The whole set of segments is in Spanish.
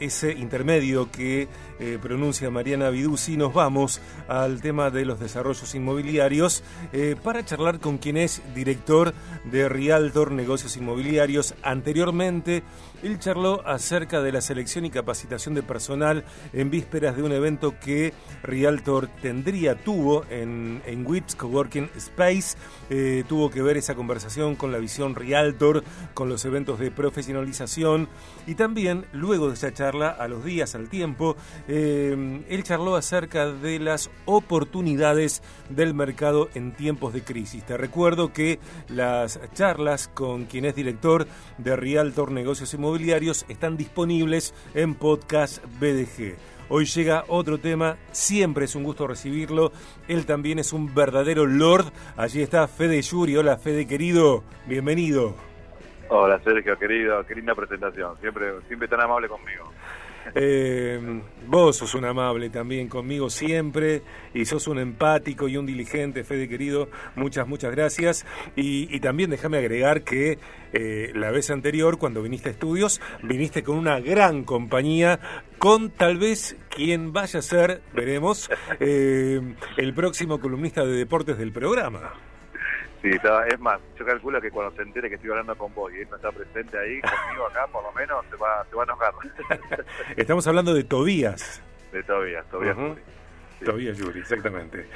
ese intermedio que eh, pronuncia Mariana Viduzzi, nos vamos al tema de los desarrollos inmobiliarios eh, para charlar con quien es director de Realtor Negocios Inmobiliarios. Anteriormente, él charló acerca de la selección y capacitación de personal en vísperas de un evento que Realtor tendría, tuvo en, en WIPS Coworking Space. Eh, tuvo que ver esa conversación con la visión Realtor, con los eventos de profesionalización y también, luego de esa charla, a los días, al tiempo, eh, él charló acerca de las oportunidades del mercado en tiempos de crisis. Te recuerdo que las charlas con quien es director de Realtor Negocios Inmobiliarios están disponibles en podcast BDG. Hoy llega otro tema, siempre es un gusto recibirlo. Él también es un verdadero lord. Allí está Fede Yuri. Hola Fede querido, bienvenido. Hola Sergio, querido, qué linda presentación, siempre, siempre tan amable conmigo. Eh, vos sos un amable también conmigo siempre y sos un empático y un diligente, Fede querido. Muchas, muchas gracias. Y, también déjame agregar que eh, la vez anterior, cuando viniste a estudios, viniste con una gran compañía, con tal vez quien vaya a ser, veremos, eh, el próximo columnista de deportes del programa. Sí, es más, yo calculo que cuando se entere que estoy hablando con vos y él no está presente ahí, conmigo acá, por lo menos, se va, se va a enojar. Estamos hablando de Tobías. De Tobías, Tobías Yuri. Tobías Yuri, exactamente.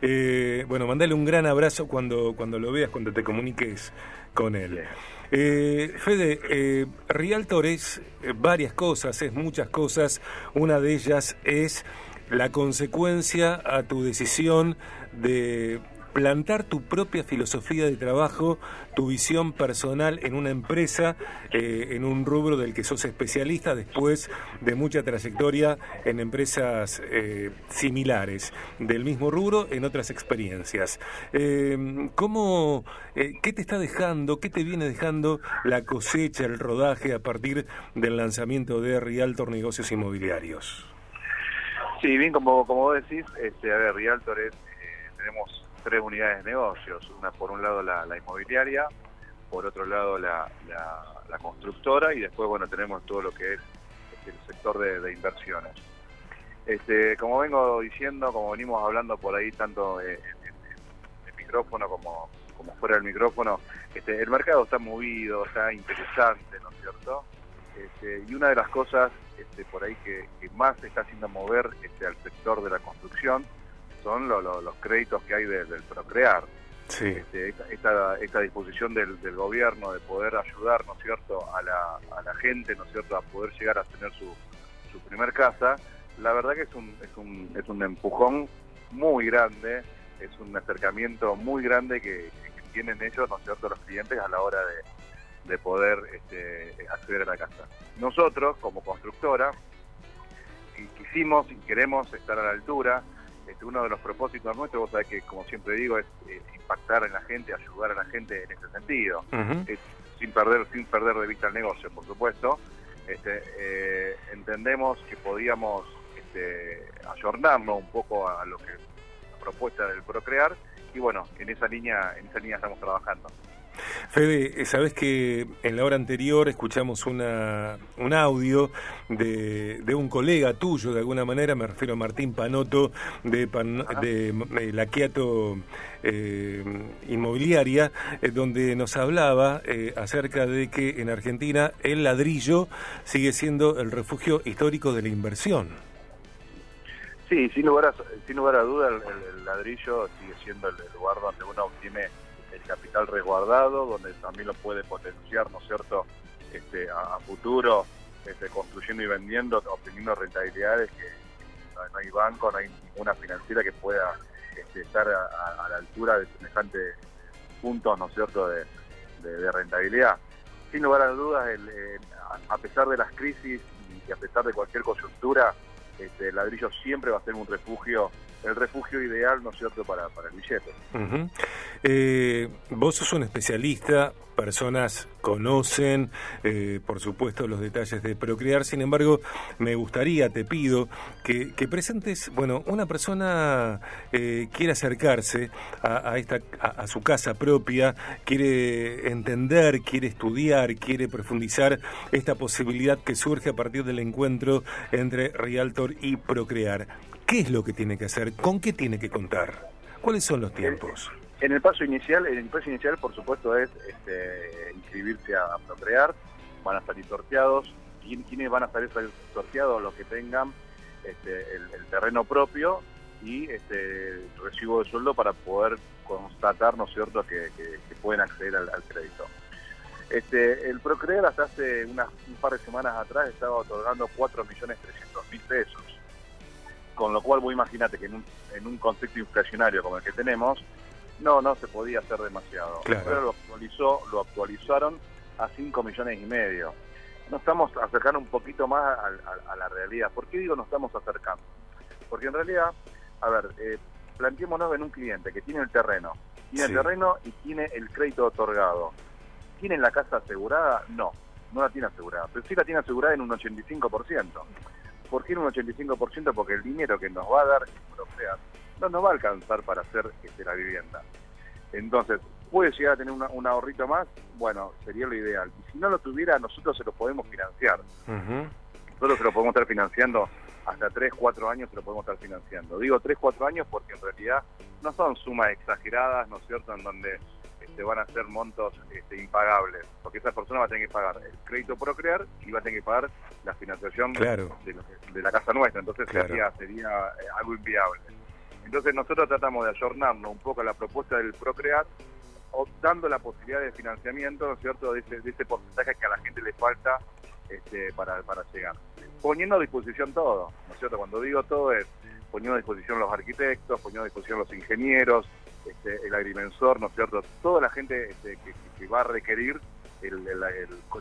Eh, bueno, mandale un gran abrazo cuando, cuando lo veas, cuando te comuniques con él. Eh, Fede, eh, Rialtor es eh, varias cosas, es muchas cosas. Una de ellas es la consecuencia a tu decisión de plantar tu propia filosofía de trabajo, tu visión personal en una empresa, eh, en un rubro del que sos especialista después de mucha trayectoria en empresas eh, similares, del mismo rubro en otras experiencias. Eh, ¿cómo, ¿Qué te está dejando, qué te viene dejando la cosecha, el rodaje a partir del lanzamiento de Rialtor Negocios Inmobiliarios? Sí, bien, como, como vos decís, este, a ver, Rialtor es, tenemos tres unidades de negocios. Una por un lado la, inmobiliaria, por otro lado la, constructora y después bueno tenemos todo lo que es el sector de, inversiones. Este, como vengo diciendo, como venimos hablando por ahí tanto en, el micrófono como, como fuera del micrófono, este, el mercado está movido, está interesante, ¿no es cierto? Este, y una de las cosas este, por ahí que, más está haciendo mover este, al sector de la construcción son los créditos que hay del Procrear. Este, esta, esta, disposición del, gobierno de poder ayudar, ¿no es cierto?, a la, gente, ¿no es cierto?, a poder llegar a tener su, su primer casa, la verdad que es un, es un, es un empujón muy grande, es un acercamiento muy grande que, tienen ellos, ¿no es cierto?, los clientes a la hora de, de poder este, acceder a la casa. Nosotros, como constructora, quisimos y queremos estar a la altura, este, uno de los propósitos nuestros, vos sabés que como siempre digo, es eh, impactar en la gente, ayudar a la gente en ese sentido, sin perder sin perder de vista el negocio, por supuesto. Este, eh, entendemos que podíamos este, ayornarnos un poco a lo que la propuesta del Procrear y bueno, en esa línea en esa línea estamos trabajando. Fede, sabes que en la hora anterior escuchamos una, un audio de, de, un colega tuyo, de alguna manera, me refiero a Martín Panoto, de, de, la eh, Inmobiliaria, eh, donde nos hablaba eh, acerca de que en Argentina el ladrillo sigue siendo el refugio histórico de la inversión. Sí, sin lugar a, sin lugar a duda, el, ladrillo sigue siendo el lugar donde uno obtiene el capital resguardado, donde también lo puede potenciar, ¿no es cierto?, este, a, futuro, este, construyendo y vendiendo, obteniendo rentabilidades que no, hay banco, no hay ninguna financiera que pueda este, estar a, la altura de semejantes puntos, ¿no es cierto?, de, rentabilidad. Sin lugar a dudas, a pesar de las crisis y a pesar de cualquier coyuntura, este, el ladrillo siempre va a ser un refugio, el refugio ideal, ¿no es cierto?, para, para el billete. Eh, vos sos un especialista, personas conocen, eh, por supuesto, los detalles de Procrear. Sin embargo, me gustaría, te pido, que, presentes, bueno, una persona eh, quiere acercarse a, esta, a, su casa propia, quiere entender, quiere estudiar, quiere profundizar esta posibilidad que surge a partir del encuentro entre Realtor y Procrear. ¿Qué es lo que tiene que hacer? ¿Con qué tiene que contar? ¿Cuáles son los tiempos? En el paso inicial, el paso inicial, por supuesto, es este, inscribirse a, Procrear. Van a salir sorteados. ¿Quiénes van a salir sorteados? Los que tengan este, el, terreno propio y este, recibo de sueldo para poder constatar, ¿no es cierto?, que, pueden acceder al, crédito. Este, el Procrear hasta hace unas, un par de semanas atrás estaba otorgando 4.300.000 pesos. Con lo cual, vos imagínate que en un, en un contexto inflacionario como el que tenemos, no, no se podía hacer demasiado. Pero lo actualizó, lo actualizaron a 5 millones y medio. Nos estamos acercando un poquito más a, la realidad. ¿Por qué digo nos estamos acercando? Porque en realidad, a ver, eh, planteémonos en un cliente que tiene el terreno, tiene el terreno y tiene el crédito otorgado. ¿Tiene la casa asegurada? No, no la tiene asegurada, pero sí la tiene asegurada en un 85%. ¿Por qué en un 85%? Porque el dinero que nos va a dar el no nos va a alcanzar para hacer este, la vivienda. Entonces, ¿puede llegar a tener un ahorrito más? Bueno, sería lo ideal. Y si no lo tuviera, nosotros se lo podemos financiar. Nosotros se lo podemos estar financiando hasta 3, 4 años se lo podemos estar financiando. Digo 3, 4 años porque en realidad no son sumas exageradas, ¿no es cierto?, en donde este, van a ser montos este, impagables, porque esa persona va a tener que pagar el crédito por crear y va a tener que pagar la financiación de, la casa nuestra, entonces sería, sería eh, algo inviable. Entonces nosotros tratamos de ayornarnos un poco a la propuesta del Procreat, dando la posibilidad de financiamiento, ¿no es cierto?, de ese, porcentaje que a la gente le falta este, para, para llegar. Poniendo a disposición todo, ¿no es cierto? Cuando digo todo es poniendo a disposición los arquitectos, poniendo a disposición los ingenieros, este, el agrimensor, ¿no es cierto? Toda la gente este, que, va a requerir el,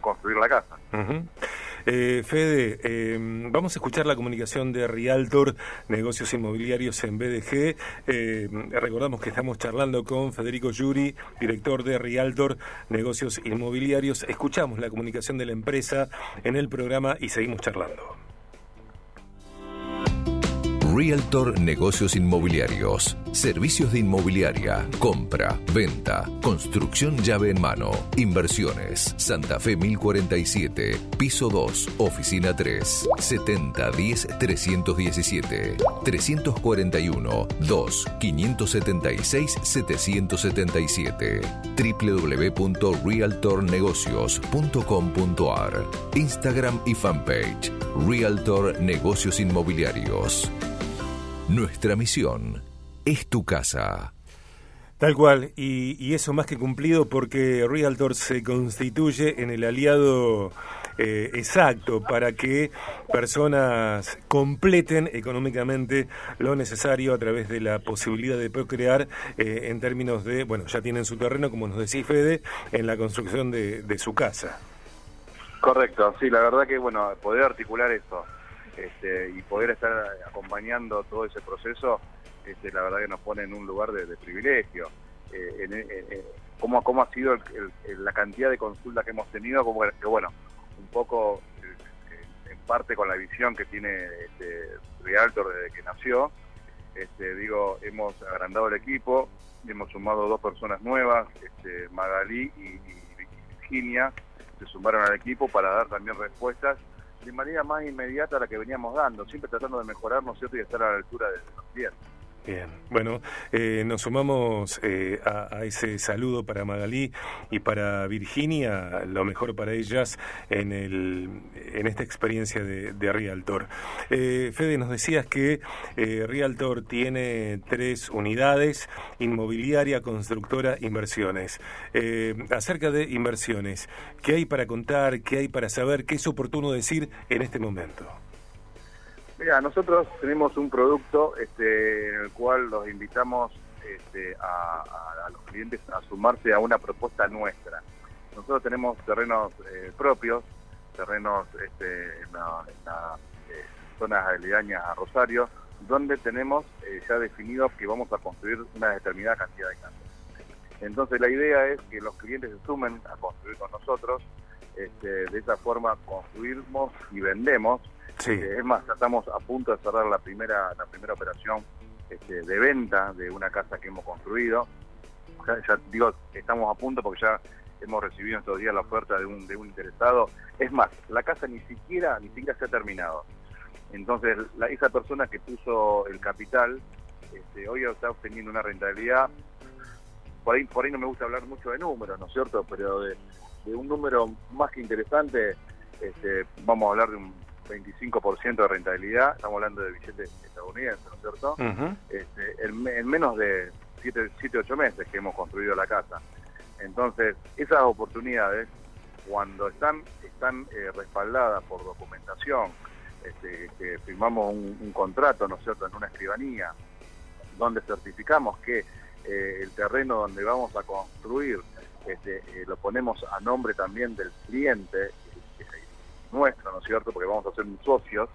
construir la casa. Eh, Fede, em, vamos a escuchar la comunicación de Rialtor Negocios Inmobiliarios en BDG. Em, recordamos que estamos charlando con Federico Yuri, director de Rialtor Negocios Inmobiliarios. Escuchamos la comunicación de la empresa en el programa y seguimos charlando. Realtor Negocios Inmobiliarios. Servicios de inmobiliaria, compra, venta, construcción llave en mano, inversiones. Santa Fe 1047, piso 2, oficina 3, 7010 317, 341 2 576 777, www.realtornegocios.com.ar, Instagram y fanpage, Realtor Negocios Inmobiliarios. Nuestra misión es tu casa. Tal cual, y, eso más que cumplido porque Realtor se constituye en el aliado eh, exacto para que personas completen económicamente lo necesario a través de la posibilidad de procrear eh, en términos de, bueno, ya tienen su terreno, como nos decía Fede, en la construcción de, de su casa. Correcto, sí, la verdad que, bueno, poder articular esto este, y poder estar acompañando todo ese proceso, este, la verdad que nos pone en un lugar de, privilegio. Eh, cómo, cómo, ha sido la cantidad de consultas que hemos tenido, que bueno, un poco eh, en parte con la visión que tiene este, Realtor desde que nació, este, digo, hemos agrandado el equipo, hemos sumado dos personas nuevas, este, Magalí y, y Virginia, se sumaron al equipo para dar también respuestas de manera más inmediata a la que veníamos dando, siempre tratando de mejorar, ¿no cierto?, y estar a la altura de los clientes. Bien, bueno, eh, nos sumamos eh, a, ese saludo para Magalí y para Virginia, lo mejor para ellas en, el, en esta experiencia de, Realtor. Eh, Fede, nos decías que Realtor tiene tres unidades, inmobiliaria, constructora, inversiones. acerca de inversiones, ¿qué hay para contar, qué hay para saber, qué es oportuno decir en este momento? Mira, nosotros tenemos un producto este, en el cual los invitamos este, a, los clientes a sumarse a una propuesta nuestra. Nosotros tenemos terrenos eh, propios, terrenos este, en, las eh, zonas aledañas a Rosario, donde tenemos eh, ya definido que vamos a construir una determinada cantidad de casas. Entonces la idea es que los clientes se sumen a construir con nosotros, de esa forma construimos y vendemos. Eh, es más, estamos a punto de cerrar la primera, la primera operación este, de venta de una casa que hemos construido. Ya, digo, estamos a punto porque ya hemos recibido estos días la oferta de un, de un interesado. Es más, la casa ni siquiera, ni siquiera se ha terminado. Entonces, la, esa persona que puso el capital, este, hoy está obteniendo una rentabilidad, por ahí, por ahí no me gusta hablar mucho de números, ¿no es cierto? Pero de, un número más que interesante, este, vamos a hablar de un 25% de rentabilidad, estamos hablando de billetes estadounidenses, ¿no es cierto? este, en, menos de 7, 8 meses que hemos construido la casa. Entonces, esas oportunidades, cuando están, están eh, respaldadas por documentación, este, que firmamos un, contrato, ¿no es cierto?, en una escribanía, donde certificamos que eh, el terreno donde vamos a construir este, eh, lo ponemos a nombre también del cliente nuestro, ¿no es cierto?, porque vamos a ser socios,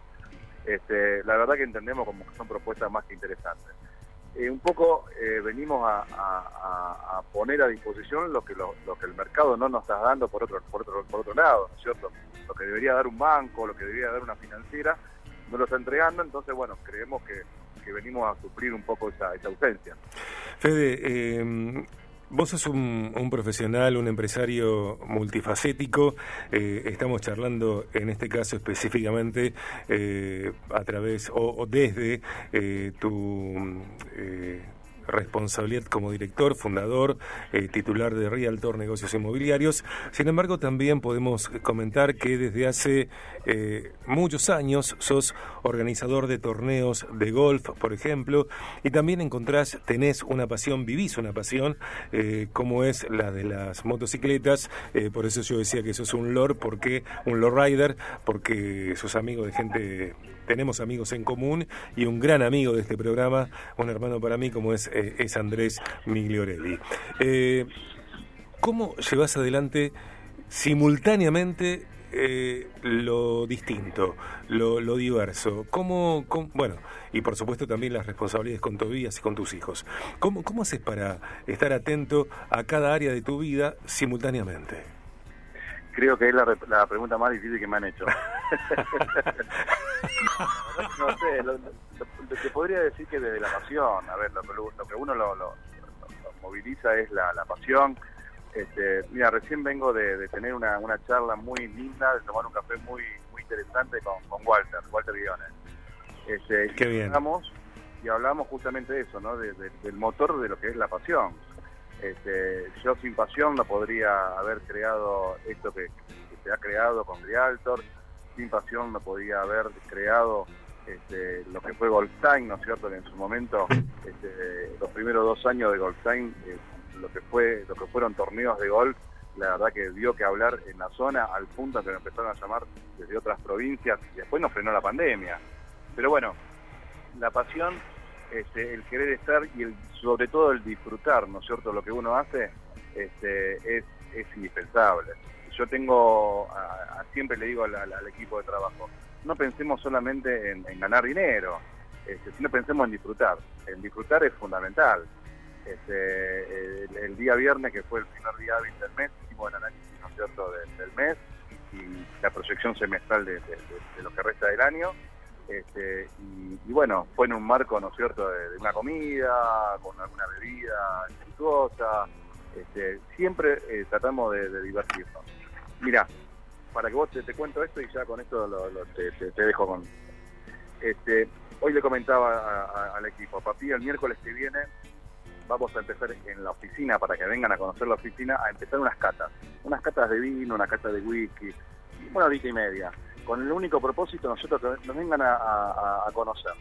este, la verdad que entendemos como que son propuestas más que interesantes. Eh, un poco venimos a, poner a disposición lo que lo, que el mercado no nos está dando por otro por otro por otro lado, ¿no es cierto? Lo que debería dar un banco, lo que debería dar una financiera, no lo está entregando, entonces bueno, creemos que, venimos a suplir un poco esa, esa ausencia. Fede, eh, Vos sos un, profesional, un empresario multifacético. Eh, estamos charlando en este caso específicamente eh, a través o, desde eh, tu responsabilidad como director, fundador, eh, titular de Realtor Negocios Inmobiliarios. Sin embargo, también podemos comentar que desde hace eh, muchos años sos organizador de torneos de golf, por ejemplo, y también encontrás, tenés una pasión, vivís una pasión, eh, como es la de las motocicletas. por eso yo decía que sos un lord, porque un lord rider, porque sos amigo de gente tenemos amigos en común y un gran amigo de este programa, un hermano para mí como es, eh, es Andrés Migliorelli. Eh, ¿Cómo llevas adelante simultáneamente eh, lo distinto, lo, diverso? ¿Cómo, bueno, y por supuesto también las responsabilidades con tu vida y con tus hijos. ¿Cómo, ¿Cómo haces para estar atento a cada área de tu vida simultáneamente? Creo que es la, la pregunta más difícil que me han hecho. lo, te podría decir que desde la pasión, a ver, lo, que uno lo, moviliza es la, pasión. Este, mira, recién vengo de, tener una, charla muy linda, de tomar un café muy muy interesante con, Walter, Walter Guiones. Este, Qué bien. Y hablamos, justamente de eso, ¿no? del motor de lo que es la pasión. Este, yo sin pasión no podría haber creado esto que, se ha creado con Realtor, sin pasión no podía haber creado este, lo que fue Goldstein, ¿no es cierto? En su momento, este, los primeros dos años de Goldstein, eh, lo que fue, lo que fueron torneos de golf, la verdad que dio que hablar en la zona al punto que nos empezaron a llamar desde otras provincias y después nos frenó la pandemia. Pero bueno, la pasión este, el querer estar y el, sobre todo el disfrutar, ¿no es cierto? Lo que uno hace este, es, indispensable. Yo tengo, siempre le digo al, equipo de trabajo, no pensemos solamente en, ganar dinero, este, sino pensemos en disfrutar. En disfrutar es fundamental. Este, el, día viernes, que fue el primer día del mes, hicimos el análisis, ¿no cierto?, del, mes y la proyección semestral de lo que resta del año este, y, bueno, fue en un marco, ¿no cierto?, de, una comida, con alguna bebida espirituosa. Este, siempre eh, tratamos de, divertirnos. Mira, para que vos te, cuento esto y ya con esto te, dejo con... Este, hoy le comentaba al equipo, papi, el miércoles que viene vamos a empezar en la oficina, para que vengan a conocer la oficina, a empezar unas catas. Unas catas de vino, una cata de whisky, una horita y media con el único propósito nosotros nos vengan a, conocer.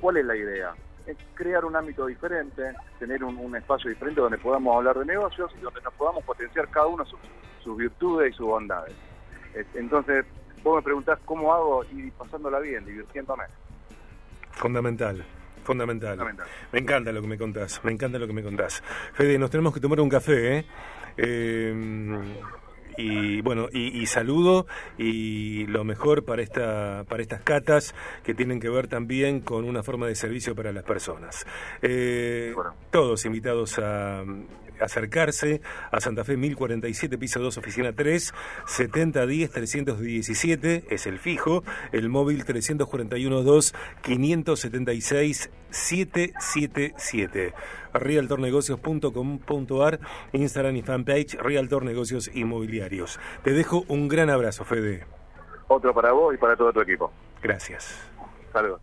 ¿Cuál es la idea? Es crear un ámbito diferente, tener un, espacio diferente donde podamos hablar de negocios y donde nos podamos potenciar cada uno sus, virtudes y sus bondades. Entonces, vos me preguntás cómo hago y pasándola bien, divirtiéndome. Fundamental. Fundamental. Me encanta lo que me contás, me encanta lo que me contás. Fede, nos tenemos que tomar un café, ¿eh? eh y bueno y, saludo y lo mejor para esta para estas catas que tienen que ver también con una forma de servicio para las personas eh, todos invitados a, acercarse a Santa Fe 1047, piso 2, oficina 3, 7010-317 es el fijo, el móvil 341-2-576-777. Realtornegocios.com.ar, Instagram y fanpage Realtor Negocios Inmobiliarios. Te dejo un gran abrazo, Fede. Otro para vos y para todo tu equipo. Gracias. Saludos.